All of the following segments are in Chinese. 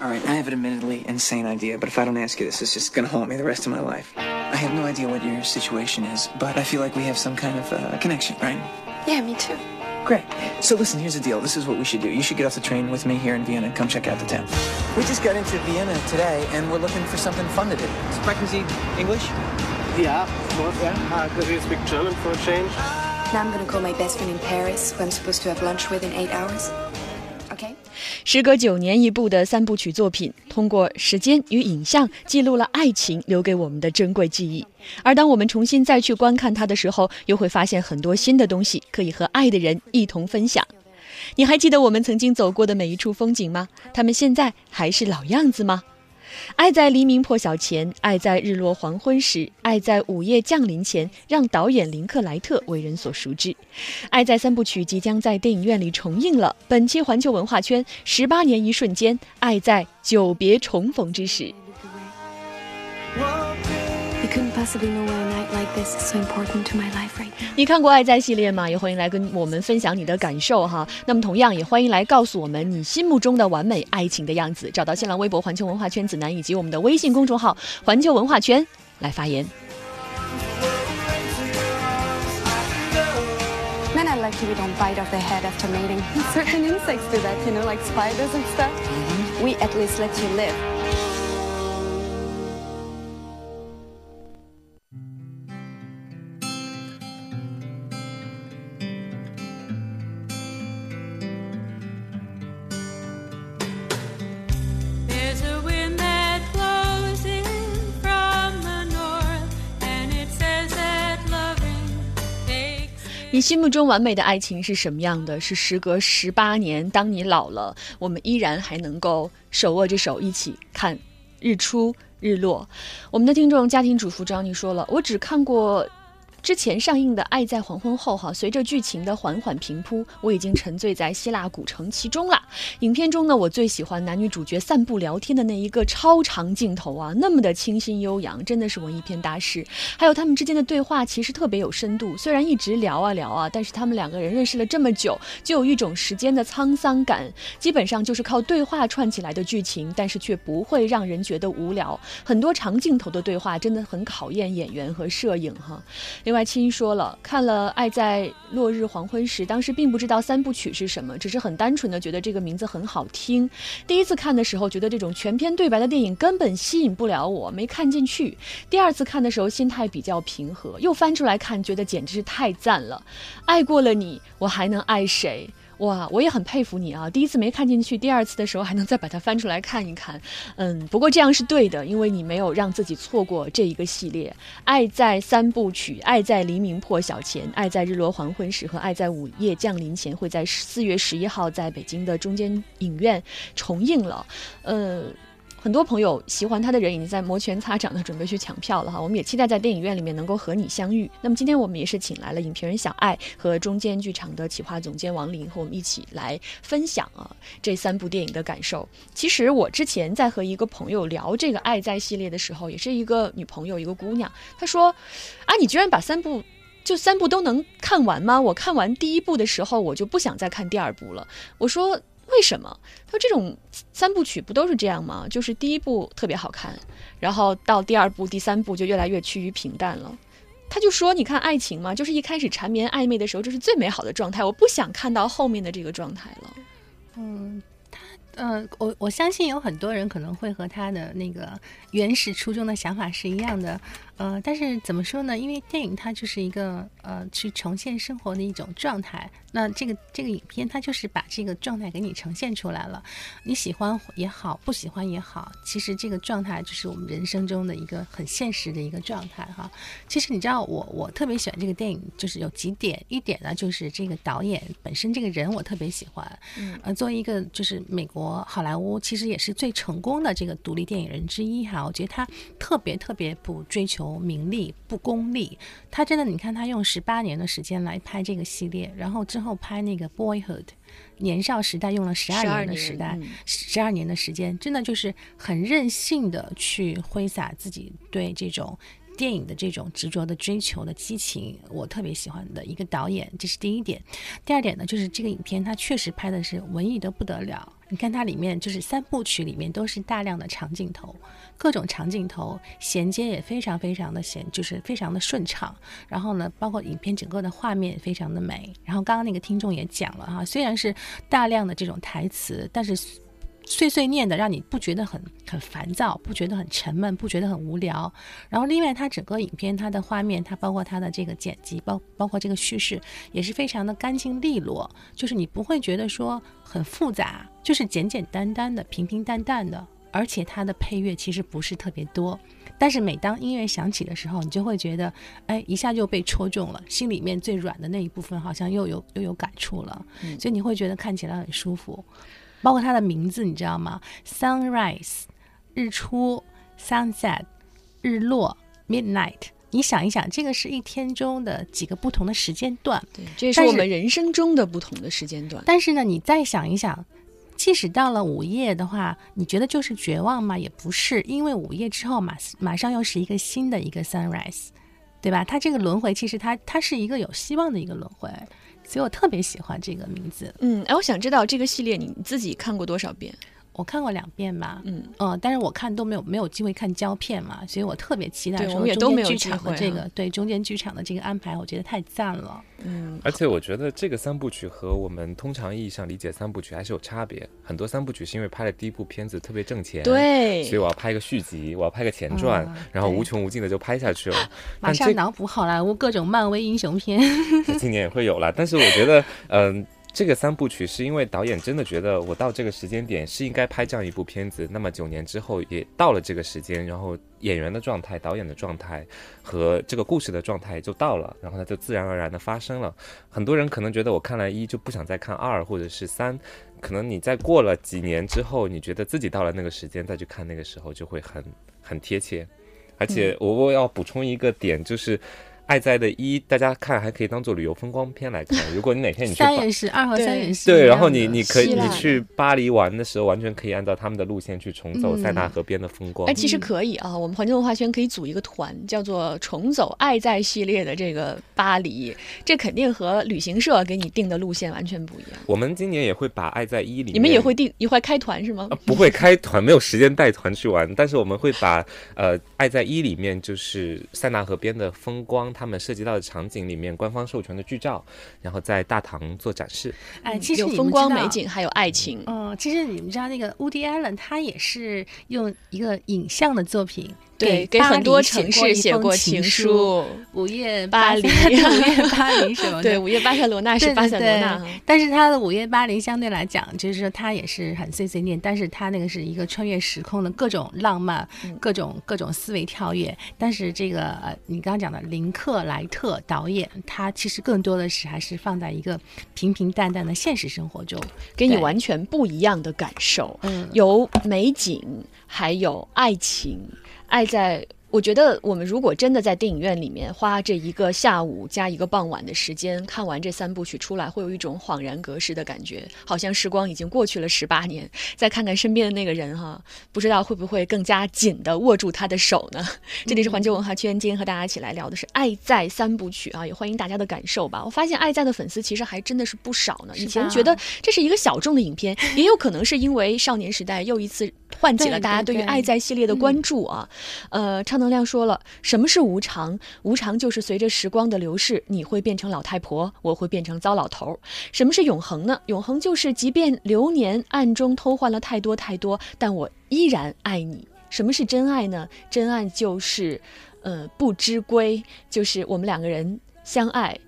All right, I have an admittedly insane idea, but if I don't ask you this, it's just gonna haunt me the rest of my life. I have no idea what your situation is, but I feel like we have some kind of uh, connection, right? Yeah, me too. Great. So listen, here's the deal. This is what we should do. You should get off the train with me here in Vienna and come check out the town. We just got into Vienna today, and we're looking for something fun to do. Is Pregnancy English? Yeah, of course, yeah. Uh, could you speak German for a change? Now I'm gonna call my best friend in Paris, who I'm supposed to have lunch with in eight hours. 时隔九年一部的三部曲作品，通过时间与影像记录了爱情留给我们的珍贵记忆。而当我们重新再去观看它的时候，又会发现很多新的东西可以和爱的人一同分享。你还记得我们曾经走过的每一处风景吗？他们现在还是老样子吗？爱在黎明破晓前，爱在日落黄昏时，爱在午夜降临前，让导演林克莱特为人所熟知。《爱在三部曲》即将在电影院里重映了。本期环球文化圈十八年一瞬间，爱在久别重逢之时。你看过《爱在》系列吗？也欢迎来跟我们分享你的感受哈。那么同样也欢迎来告诉我们你心目中的完美爱情的样子。找到新浪微博“环球文化圈子南”以及我们的微信公众号“环球文化圈”来发言。Men I like to we don't bite off their head after mating. Certain insects do that, you know, like spiders and stuff. We at least let you live. 你心目中完美的爱情是什么样的？是时隔十八年，当你老了，我们依然还能够手握着手一起看日出日落。我们的听众家庭主妇张妮说了，我只看过。之前上映的《爱在黄昏后》哈，随着剧情的缓缓平铺，我已经沉醉在希腊古城其中了。影片中呢，我最喜欢男女主角散步聊天的那一个超长镜头啊，那么的清新悠扬，真的是文艺片大师。还有他们之间的对话其实特别有深度，虽然一直聊啊聊啊，但是他们两个人认识了这么久，就有一种时间的沧桑感。基本上就是靠对话串起来的剧情，但是却不会让人觉得无聊。很多长镜头的对话真的很考验演员和摄影哈。另外，青说了，看了《爱在落日黄昏时》，当时并不知道三部曲是什么，只是很单纯的觉得这个名字很好听。第一次看的时候，觉得这种全篇对白的电影根本吸引不了我，没看进去。第二次看的时候，心态比较平和，又翻出来看，觉得简直是太赞了。爱过了你，我还能爱谁？哇，我也很佩服你啊！第一次没看进去，第二次的时候还能再把它翻出来看一看。嗯，不过这样是对的，因为你没有让自己错过这一个系列。爱在三部曲，爱在黎明破晓前，爱在日落黄昏时和爱在午夜降临前，会在四月十一号在北京的中间影院重映了。呃。很多朋友喜欢他的人已经在摩拳擦掌的准备去抢票了哈，我们也期待在电影院里面能够和你相遇。那么今天我们也是请来了影评人小爱和中间剧场的企划总监王林和我们一起来分享啊这三部电影的感受。其实我之前在和一个朋友聊这个《爱在》系列的时候，也是一个女朋友，一个姑娘，她说：“啊，你居然把三部。”就三部都能看完吗？我看完第一部的时候，我就不想再看第二部了。我说为什么？他说这种三部曲不都是这样吗？就是第一部特别好看，然后到第二部、第三部就越来越趋于平淡了。他就说：“你看爱情嘛，就是一开始缠绵暧昧的时候，这是最美好的状态。我不想看到后面的这个状态了。”嗯，他呃，我我相信有很多人可能会和他的那个原始初衷的想法是一样的。呃，但是怎么说呢？因为电影它就是一个呃，去呈现生活的一种状态。那这个这个影片它就是把这个状态给你呈现出来了。你喜欢也好，不喜欢也好，其实这个状态就是我们人生中的一个很现实的一个状态哈。其实你知道我我特别喜欢这个电影，就是有几点。一点呢，就是这个导演本身这个人我特别喜欢。嗯。呃，作为一个就是美国好莱坞其实也是最成功的这个独立电影人之一哈，我觉得他特别特别不追求。名利不功利，他真的，你看他用十八年的时间来拍这个系列，然后之后拍那个《Boyhood》，年少时代用了十二年的时代，十二年的时间，真的就是很任性的去挥洒自己对这种电影的这种执着的追求的激情，我特别喜欢的一个导演，这是第一点。第二点呢，就是这个影片它确实拍的是文艺的不得了。你看它里面就是三部曲里面都是大量的长镜头，各种长镜头衔接也非常非常的衔，就是非常的顺畅。然后呢，包括影片整个的画面也非常的美。然后刚刚那个听众也讲了哈，虽然是大量的这种台词，但是碎碎念的，让你不觉得很很烦躁，不觉得很沉闷，不觉得很无聊。然后另外，它整个影片它的画面，它包括它的这个剪辑，包包括这个叙事，也是非常的干净利落，就是你不会觉得说很复杂，就是简简单单的、平平淡淡的。而且它的配乐其实不是特别多，但是每当音乐响起的时候，你就会觉得，哎，一下就被戳中了，心里面最软的那一部分好像又有又有感触了，所以你会觉得看起来很舒服。包括它的名字，你知道吗？Sunrise，日出；Sunset，日落；Midnight。你想一想，这个是一天中的几个不同的时间段，对，这也是我们人生中的不同的时间段。但是呢，你再想一想，即使到了午夜的话，你觉得就是绝望吗？也不是，因为午夜之后马马上又是一个新的一个 sunrise，对吧？它这个轮回其实它它是一个有希望的一个轮回，所以我特别喜欢这个名字。嗯，哎，我想知道这个系列你自己看过多少遍？我看过两遍吧，嗯呃，但是我看都没有没有机会看胶片嘛，所以我特别期待说对我们也中间剧都没有机会啊场的这个对中间剧场的这个安排，我觉得太赞了。嗯，而且我觉得这个三部曲和我们通常意义上理解三部曲还是有差别。很多三部曲是因为拍了第一部片子特别挣钱，，对，所以我要拍个续集，我要拍个前传，嗯然后无穷无尽的就拍下去了。马上脑补好莱坞各种漫威英雄片，今年也会有了。但是我觉得，嗯、这个三部曲是因为导演真的觉得我到这个时间点是应该拍这样一部片子，那么九年之后也到了这个时间，然后演员的状态、导演的状态和这个故事的状态就到了，然后它就自然而然的发生了。很多人可能觉得我看了一就不想再看二或者是三，可能你在过了几年之后，你觉得自己到了那个时间再去看那个时候就会很很贴切。而且我我要补充一个点，就是《爱在的一》，大家看还可以当做旅游风光片来看。如果你哪天你去巴三也是，二和对三也是一对，然后你你可以你去巴黎玩的时候，完全可以按照他们的路线去重走嗯塞纳河边的风光哎，。其实可以啊，我们环球文化圈可以组一个团，叫做“重走爱在”系列的这个巴黎，这肯定和旅行社给你定的路线完全不一样。我们今年也会把《爱在一》里面，你们也会定，也会开团是吗呃？不会开团，没有时间带团去玩，但是我们会把呃《爱在一》里面就是塞纳河边的风光，他们涉及到的场景里面官方授权的剧照，然后在大堂做展示。哎，其实有你们知道风光美。景，还有爱情。嗯，其实你们知道那个 Woody Allen，他也是用一个影像的作品对，给很多城市写过情书，午夜巴黎 午夜巴黎什么的。对，午夜巴塞罗那是巴塞罗那。但是他的午夜巴黎相对来讲，就是说他也是很碎碎念，但是他那个是一个穿越时空的各种浪漫，嗯各种各种思维跳跃。但是这个呃，你刚刚讲的林克莱特导演，他其实更多的是还是放在一个平平淡淡的现实生活中，给你完全不一样的感受，嗯有美景，还有爱情，爱在。我觉得我们如果真的在电影院里面花这一个下午加一个傍晚的时间看完这三部曲出来，会有一种恍然隔世的感觉，好像时光已经过去了十八年。再看看身边的那个人哈，不知道会不会更加紧的握住他的手呢？这里是环球文化圈，今天和大家一起来聊的是《爱在》三部曲啊，也欢迎大家的感受吧。我发现《爱在》的粉丝其实还真的是不少呢。以前觉得这是一个小众的影片，也有可能是因为少年时代又一次唤起了大家对于《爱在》系列的关注啊。呃，超能量说了，什么是无常？无常就是随着时光的流逝，你会变成老太婆，我会变成糟老头儿。什么是永恒呢？永恒就是即便流年暗中偷换了太多太多，但我依然爱你。什么是真爱呢？真爱就是，呃，不知归，就是我们两个人相爱。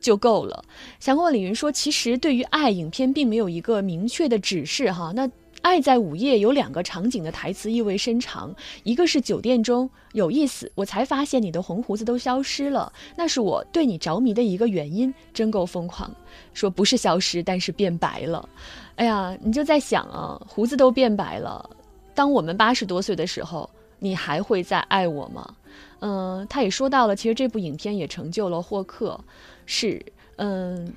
就够了。想问李云说，其实对于爱，影片并没有一个明确的指示哈。那《爱在午夜》有两个场景的台词意味深长，一个是酒店中有意思，我才发现你的红胡子都消失了，那是我对你着迷的一个原因，真够疯狂。说不是消失，但是变白了。哎呀，你就在想啊，胡子都变白了，当我们八十多岁的时候，你还会再爱我吗？嗯，他也说到了，其实这部影片也成就了霍克，是嗯。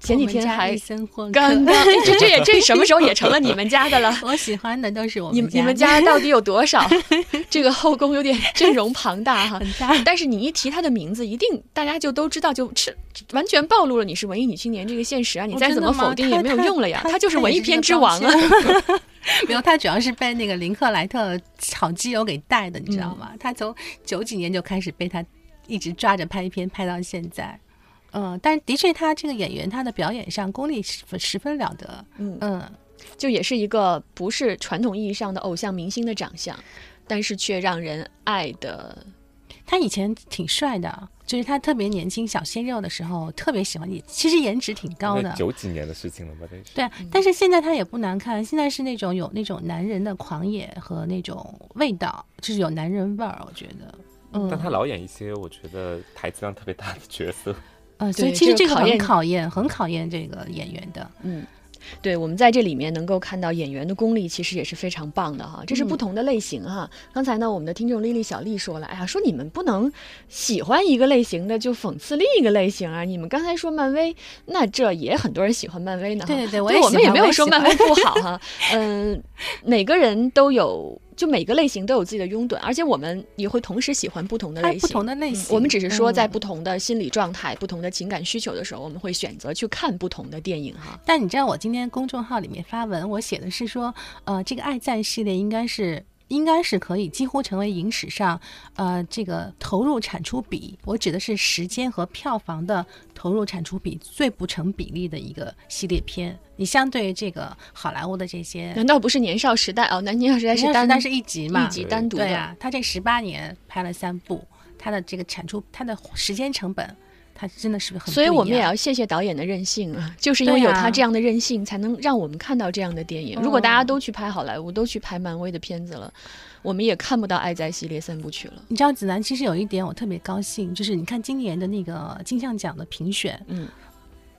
前几天还刚刚，哎这这也这什么时候也成了你们家的了？我喜欢的都是我你们你们家到底有多少？这个后宫有点阵容庞大哈。很大。但是你一提他的名字，一定大家就都知道，就是完全暴露了你是文艺女青年这个现实啊！你哦再怎么否定也没有用了呀，他他就是文艺片之王啊！签没有，他主要是被那个林克莱特炒基友给带的，你知道吗？嗯他从九几年就开始被他一直抓着拍片，拍到现在。嗯，但的确，他这个演员，他的表演上功力十分十分了得。嗯嗯，就也是一个不是传统意义上的偶像明星的长相，但是却让人爱的。他以前挺帅的，就是他特别年轻小鲜肉的时候，特别喜欢你。其实颜值挺高的，九几年的事情了吧？这是。对啊，但是现在他也不难看，现在是那种有那种男人的狂野和那种味道，就是有男人味儿，我觉得。嗯，但他老演一些我觉得台词量特别大的角色，呃，所以对其实这个很考验考验，很考验这个演员的。嗯，对，我们在这里面能够看到演员的功力，其实也是非常棒的哈。这是不同的类型哈。刚才呢，我们的听众丽丽小丽说了，哎呀，说你们不能喜欢一个类型的就讽刺另一个类型啊。你们刚才说漫威，那这也很多人喜欢漫威呢哈。对对对我们也没有说漫威不好哈。嗯，每个人都有。就每个类型都有自己的拥趸，而且我们也会同时喜欢不同的类型。不同的类嗯型我们只是说在嗯不同的心理状态、不同的情感需求的时候，我们会选择去看不同的电影哈。但你知道，我今天公众号里面发文，我写的是说，呃，这个《爱赞》系列应该是。应该是可以几乎成为影史上，呃，这个投入产出比，我指的是时间和票房的投入产出比最不成比例的一个系列片。你相对于这个好莱坞的这些，难道不是年少时代哦？那年少时代是单但但是一集嘛，一集单独的对啊，他这十八年拍了三部，他的这个产出，他的时间成本，他真的是很。所以我们也要谢谢导演的任性啊，就是因为有他这样的任性，才能让我们看到这样的电影。如果大家都去拍好莱坞，都去拍漫威的片子了，我们也看不到《爱在》系列三部曲了。你知道子楠，其实有一点我特别高兴，就是你看今年的那个金像奖的评选，嗯，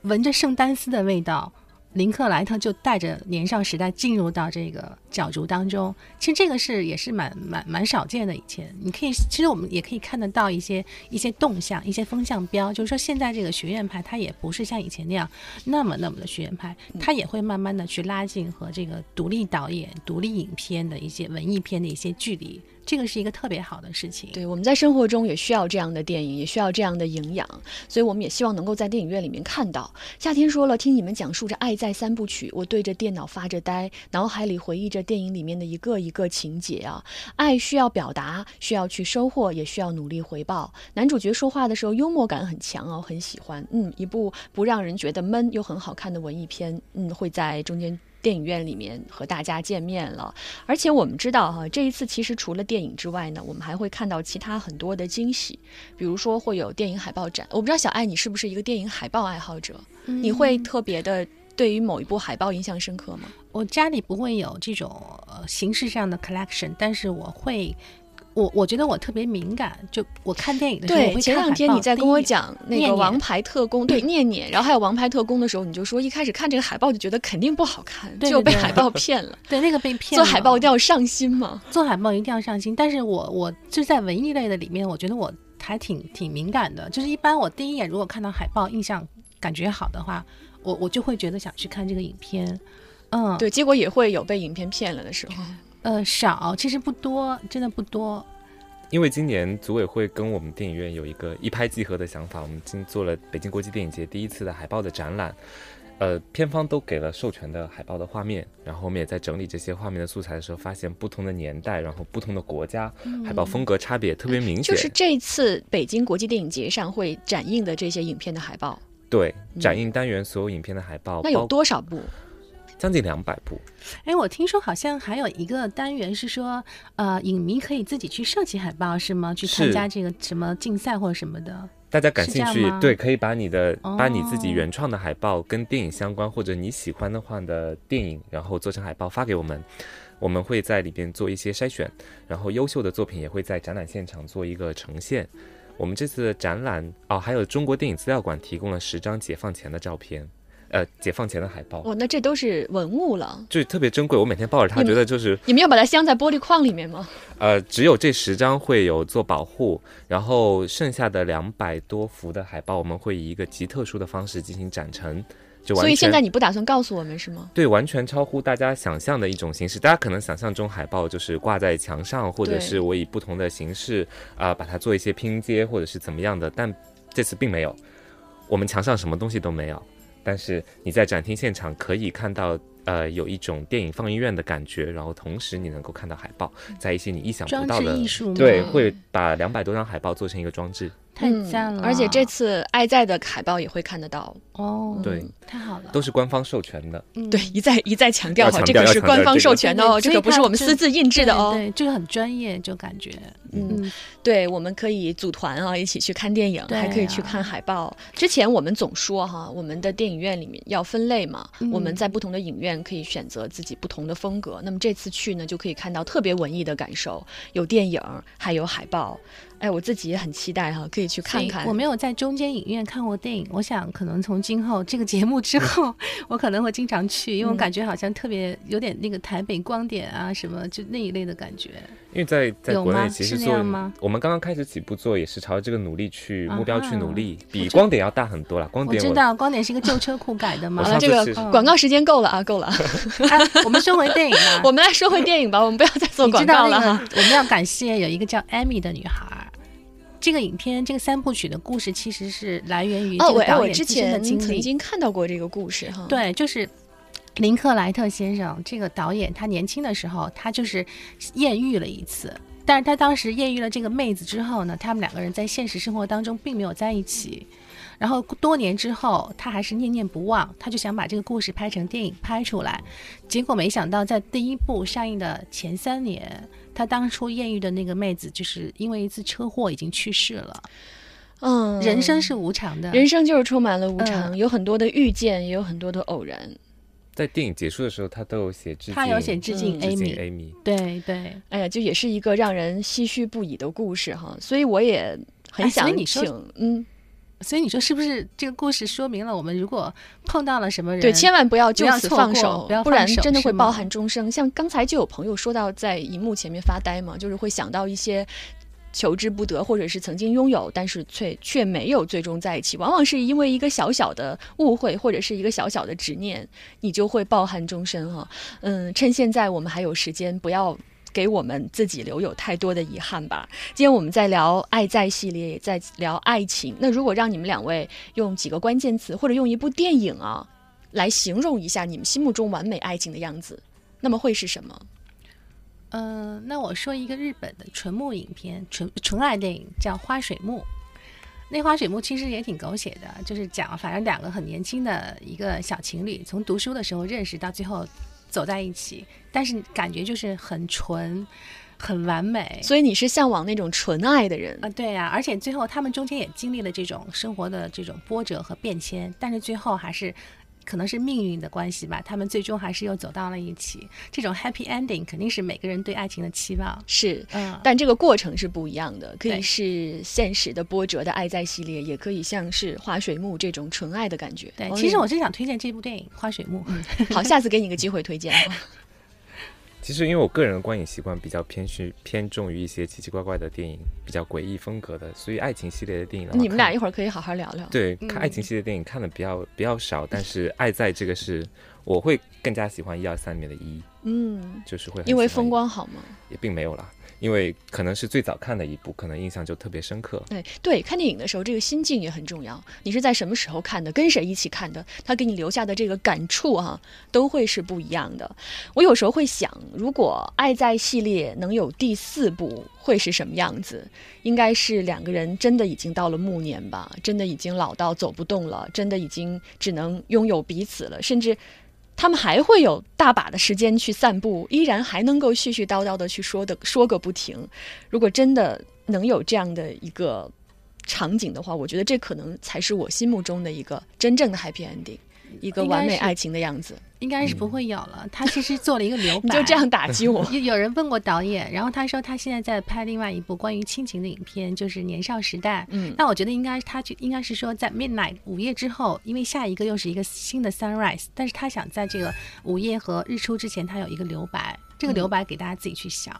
闻着圣丹斯的味道，林克莱特就带着年少时代进入到这个角逐当中。其实这个是也是蛮蛮蛮少见的。以前你可以，其实我们也可以看得到一些一些动向、一些风向标，就是说现在这个学院派，它也不是像以前那样那么那么的学院派，它也会慢慢的去拉近和这个独立导演、独立影片的一些文艺片的一些距离。这个是一个特别好的事情。对，我们在生活中也需要这样的电影，也需要这样的营养，所以我们也希望能够在电影院里面看到。夏天说了，听你们讲述着《爱在三部曲》，我对着电脑发着呆，脑海里回忆着电影里面的一个一个情节啊。爱需要表达，需要去收获，也需要努力回报。男主角说话的时候幽默感很强哦，很喜欢。嗯，一部不让人觉得闷又很好看的文艺片，嗯，会在中间。电影院里面和大家见面了，而且我们知道哈，这一次其实除了电影之外呢，我们还会看到其他很多的惊喜，比如说会有电影海报展。我不知道小爱你是不是一个电影海报爱好者，你会特别的对于某一部海报印象深刻吗？我家里不会有这种呃形式上的 collection，但是我会。我我觉得我特别敏感，就我看电影的时候，对，前两天你在跟我讲那个《王牌特工》，对，念念，然后还有《王牌特工》的时候，你就说一开始 看这个海报就觉得肯定不好看，就被海报骗了。对那个被骗做海报一定要上心嘛。做海报一定要上心，但是我我就在文艺类的里面，我觉得我还挺挺敏感的。就是一般我第一眼如果看到海报，印象感觉好的话，我我就会觉得想去看这个影片。嗯，，对，结果也会有被影片骗了的时候。呃，少，其实不多，真的不多。因为今年组委会跟我们电影院有一个一拍即合的想法，我们今做了北京国际电影节第一次的海报的展览。呃，片方都给了授权的海报的画面，然后我们也在整理这些画面的素材的时候，发现不同的年代，然后不同的国家，海报风格差别特别明显。就是这次北京国际电影节上会展映的这些影片的海报，对展映单元所有影片的海报，那有多少部？将近两百部。哎，我听说好像还有一个单元是说，呃，影迷可以自己去设计海报，是吗？去参加这个什么竞赛或者什么的。大家感兴趣对，可以把你的、哦把你自己原创的海报跟电影相关或者你喜欢的话的电影，然后做成海报发给我们，我们会在里边做一些筛选，然后优秀的作品也会在展览现场做一个呈现。我们这次的展览哦，还有中国电影资料馆提供了十张解放前的照片，呃，解放前的海报，哦，那这都是文物了。就特别珍贵。我每天抱着它，觉得就是你们要把它镶在玻璃框里面吗？呃，只有这十张会有做保护，然后剩下的两百多幅的海报，我们会以一个极特殊的方式进行展陈。就完所以现在你不打算告诉我们是吗？对，完全超乎大家想象的一种形式。大家可能想象中海报就是挂在墙上，或者是我以不同的形式啊、把它做一些拼接，或者是怎么样的。但这次并没有，我们墙上什么东西都没有。但是你在展厅现场可以看到，呃，有一种电影放映院的感觉，然后同时你能够看到海报，在一些你意想不到的对，会把两百多张海报做成一个装置，太赞了！嗯而且这次爱在的海报也会看得到。哦，对，太好了，都是官方授权的。嗯对，一再一再强调哈，这个是官方授权的哦，这对可不是我们私自印制的哦。对，对这个很专业，就感觉，嗯，对，我们可以组团啊，一起去看电影，对还可以去啊看海报。之前我们总说哈，我们的电影院里面要分类嘛，嗯我们在不同的影院可以选择自己不同的风格。那么这次去呢，就可以看到特别文艺的感受，有电影，还有海报。哎，我自己也很期待哈，可以去看看。我没有在中间影院看过电影，我想可能从今后这个节目之后，我可能会经常去，因为我感觉好像特别有点那个台北光点啊什么就那一类的感觉。因为在在国内其实做样吗我们刚刚开始起步做也是朝着这个努力去目标去努力，比光点要大很多了。光点我知道光点是一个旧车库改的 嘛。这个广告时间够了啊，够了。哎我们说回电影吧，我们来说回电影吧，我们不要再做广告了哈。我们要感谢有一个叫艾米的女孩儿。这个影片这个三部曲的故事其实是来源于哦，这个导演自身的前经历。曾经看到过这个故事哈。，对，就是林克莱特先生这个导演，他年轻的时候他就是艳遇了一次，但是他当时艳遇了这个妹子之后呢，他们两个人在现实生活当中并没有在一起。然后多年之后，他还是念念不忘，他就想把这个故事拍成电影拍出来。结果没想到，在第一部上映的前三年，他当初艳遇的那个妹子，就是因为一次车祸已经去世了。嗯，人生是无常的，人生就是充满了无常，嗯有很多的遇见，也有很多的偶然。在电影结束的时候，他都有写致敬，他有写致敬嗯致敬 Amy，、Amy。对对。哎呀，就也是一个让人唏嘘不已的故事哈，所以我也很想以你说，嗯，所以你说是不是这个故事说明了我们如果碰到了什么人，对，千万不要就此放手，不要不然真的会抱憾终生。像刚才就有朋友说到在荧幕前面发呆嘛，就是会想到一些。求之不得，或者是曾经拥有，但是却却没有最终在一起，往往是因为一个小小的误会，或者是一个小小的执念，你就会抱憾终生哈。嗯，趁现在我们还有时间，不要给我们自己留有太多的遗憾吧。今天我们在聊爱在系列，也在聊爱情。那如果让你们两位用几个关键词，或者用一部电影啊，来形容一下你们心目中完美爱情的样子，那么会是什么？嗯、那我说一个日本的纯木影片，纯纯爱电影叫《花水木》。那《花水木》其实也挺狗血的，就是讲反正两个很年轻的一个小情侣，从读书的时候认识到最后走在一起，但是感觉就是很纯，很完美。所以你是向往那种纯爱的人啊、，对呀、而且最后他们中间也经历了这种生活的这种波折和变迁，但是最后还是可能是命运的关系吧，他们最终还是又走到了一起。这种 happy ending 肯定是每个人对爱情的期望。是。嗯，但这个过程是不一样的，可以是现实的波折的爱在系列，也可以像是花水木这种纯爱的感觉。对，哦其实我真想推荐这部电影《花水木》。好，下次给你个机会推荐。其实因为我个人的观影习惯比较偏去偏重于一些奇奇怪怪的电影，比较诡异风格的，所以爱情系列的电影的话你们俩一会儿可以好好聊聊。对看爱情系列电影看的比较比较少，但是爱在这个是我会更加喜欢一二三里面的一，嗯，就是会很因为风光好吗？也并没有啦，因为可能是最早看的一部，可能印象就特别深刻。对对，看电影的时候，这个心境也很重要。你是在什么时候看的？跟谁一起看的？他给你留下的这个感触哈、都会是不一样的。我有时候会想，如果《爱在》系列能有第四部，会是什么样子？应该是两个人真的已经到了暮年吧，真的已经老到走不动了，真的已经只能拥有彼此了，甚至。他们还会有大把的时间去散步，依然还能够絮絮叨叨的去说的说个不停。如果真的能有这样的一个场景的话，我觉得这可能才是我心目中的一个真正的 happy ending，一个完美爱情的样子。应该是不会有了。他其实做了一个留白，你就这样打击我有有人问过导演，然后他说他现在在拍另外一部关于亲情的影片，就是《年少时代》。嗯那我觉得应该他就应该是说在 midnight 午夜之后，因为下一个又是一个新的 sunrise，但是他想在这个午夜和日出之前，他有一个留白，这个留白给大家自己去想。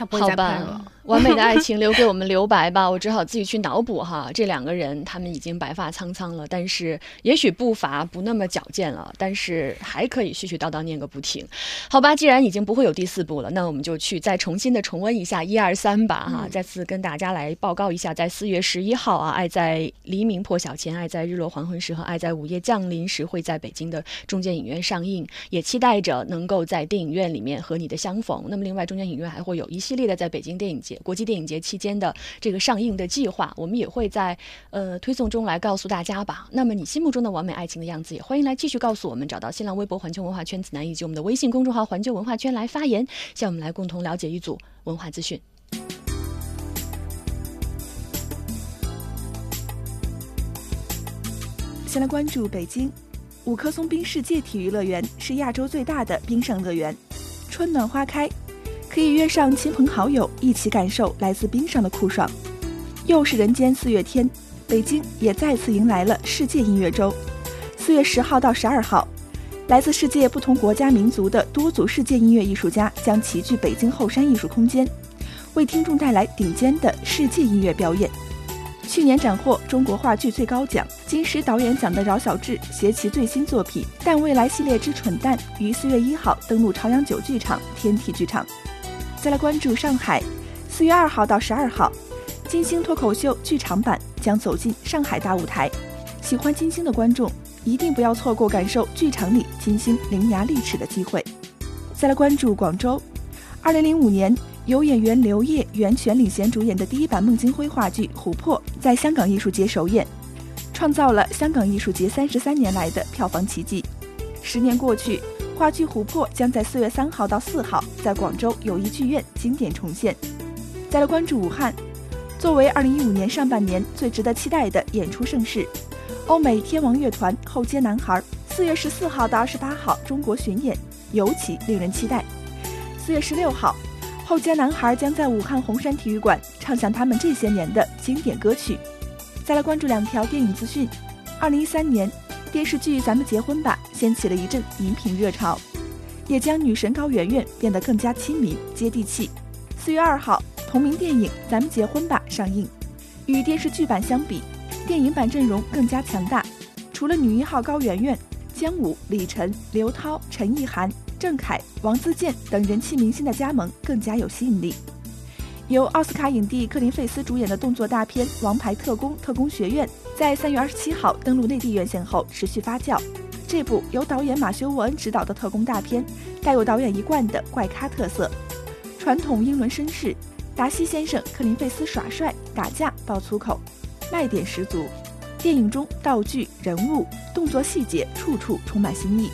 他不会好再拍了吧。，完美的爱情 留给我们留白吧，我只好自己去脑补哈。这两个人他们已经白发苍苍了，但是也许步伐不那么矫健了，但是还可以絮絮叨叨念个不停。好吧，既然已经不会有第四部了，那我们就去再重新的重温一下一二三吧哈。再次跟大家来报告一下，在四月十一号啊，《爱在黎明破晓前》《爱在日落黄昏时》和《爱在午夜降临时》会在北京的中间影院上映，也期待着能够在电影院里面和你的相逢。那么，另外中间影院还会有一系列的在北京电影节、国际电影节期间的这个上映的计划，我们也会在呃推送中来告诉大家吧。那么，你心目中的完美爱情的样子，也欢迎来继续告诉我们，找到新浪微博环球文化圈子南以及我们的微信公众号环球文化圈来发言，向我们来共同了解一组文化资讯。先来关注北京，五棵松冰世界体育乐园是亚洲最大的冰上乐园。春暖花开，可以约上亲朋好友一起感受来自冰上的酷爽。又是人间四月天，北京也再次迎来了世界音乐周。四月十号到十二号，来自世界不同国家民族的多组世界音乐艺术家将齐聚北京后山艺术空间，为听众带来顶尖的世界音乐表演。去年斩获中国话剧最高奖金狮导演奖的饶晓志携其最新作品《但未来》系列之《蠢蛋》于四月一号登陆朝阳九剧场、天体剧场。再来关注上海，四月二号到十二号，金星脱口秀剧场版将走进上海大舞台。喜欢金星的观众一定不要错过感受剧场里金星伶牙俐齿的机会。再来关注广州，二零零五年。由演员刘烨、袁泉领衔主演的第一版孟京辉话剧《琥珀》在香港艺术节首演，创造了香港艺术节三十三年来的票房奇迹。十年过去，话剧《琥珀》将在四月三号到四号在广州友谊剧院经典重现。再来关注武汉，作为二零一五年上半年最值得期待的演出盛事，欧美天王乐团后街男孩四月十四号到二十八号中国巡演，尤其令人期待。四月十六号。后街男孩将在武汉红山体育馆唱响他们这些年的经典歌曲。再来关注两条电影资讯：二零一三年，电视剧《咱们结婚吧》掀起了一阵荧屏热潮，也将女神高圆圆变得更加亲民接地气。四月二号，同名电影《咱们结婚吧》上映，与电视剧版相比，电影版阵容更加强大。除了女一号高圆圆，姜武、李晨、刘涛、陈意涵。郑恺、王自健等人气明星的加盟更加有吸引力。由奥斯卡影帝克林费斯主演的动作大片《王牌特工：特工学院》在三月二十七号登陆内地院线后持续发酵。这部由导演马修·沃恩执导的特工大片，带有导演一贯的怪咖特色，传统英伦绅士达西先生克林费斯耍帅、打架、爆粗口，卖点十足。电影中道具、人物、动作细节处处充满新意。